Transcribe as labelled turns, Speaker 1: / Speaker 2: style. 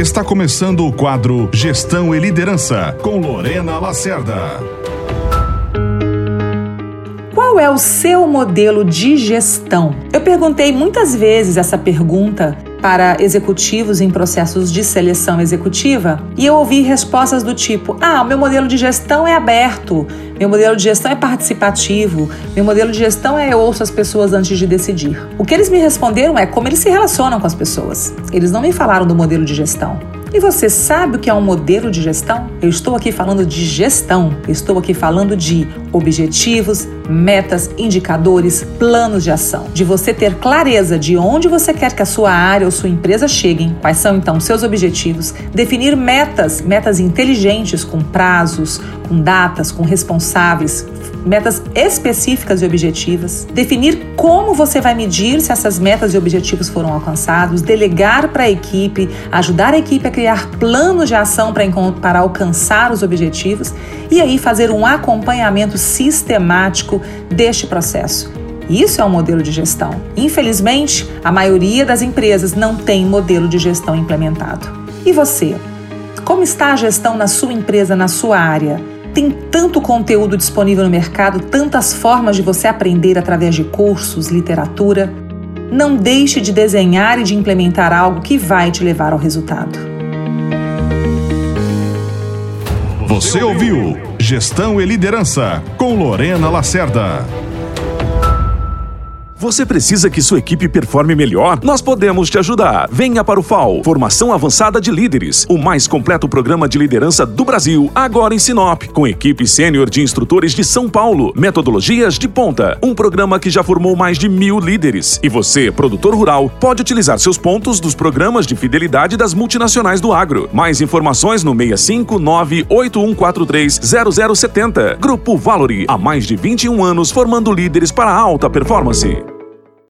Speaker 1: Está começando o quadro Gestão e Liderança com Lorena Lacerda.
Speaker 2: Qual é o seu modelo de gestão? Eu perguntei muitas vezes essa pergunta para executivos em processos de seleção executiva e eu ouvi respostas do tipo: ah, meu modelo de gestão é aberto, meu modelo de gestão é participativo, meu modelo de gestão é eu ouço as pessoas antes de decidir. O que eles me responderam é como eles se relacionam com as pessoas. Eles não me falaram do modelo de gestão. E você sabe o que é um modelo de gestão? Eu estou aqui falando de gestão, estou aqui falando de objetivos, metas, indicadores, planos de ação. De você ter clareza de onde você quer que a sua área ou sua empresa cheguem, quais são então seus objetivos, definir metas, metas inteligentes com prazos, com datas, com responsáveis, metas específicas e objetivas, definir como você vai medir se essas metas e objetivos foram alcançados, delegar para a equipe, ajudar a equipe a criar planos de ação para, alcançar os objetivos e aí fazer um acompanhamento sistemático deste processo. Isso é um modelo de gestão. Infelizmente, a maioria das empresas não tem modelo de gestão implementado. E você? Como está a gestão na sua empresa, na sua área? Tem tanto conteúdo disponível no mercado, tantas formas de você aprender através de cursos, literatura. Não deixe de desenhar e de implementar algo que vai te levar ao resultado.
Speaker 1: Você ouviu Gestão e Liderança com Lorena Lacerda.
Speaker 3: Você precisa que sua equipe performe melhor? Nós podemos te ajudar. Venha para o FAO, Formação Avançada de Líderes, o mais completo programa de liderança do Brasil, agora em Sinop, com equipe sênior de instrutores de São Paulo, metodologias de ponta, um programa que já formou mais de mil líderes. E você, produtor rural, pode utilizar seus pontos dos programas de fidelidade das multinacionais do agro. Mais informações no 65981430070. Grupo Valori, há mais de 21 anos formando líderes para alta performance.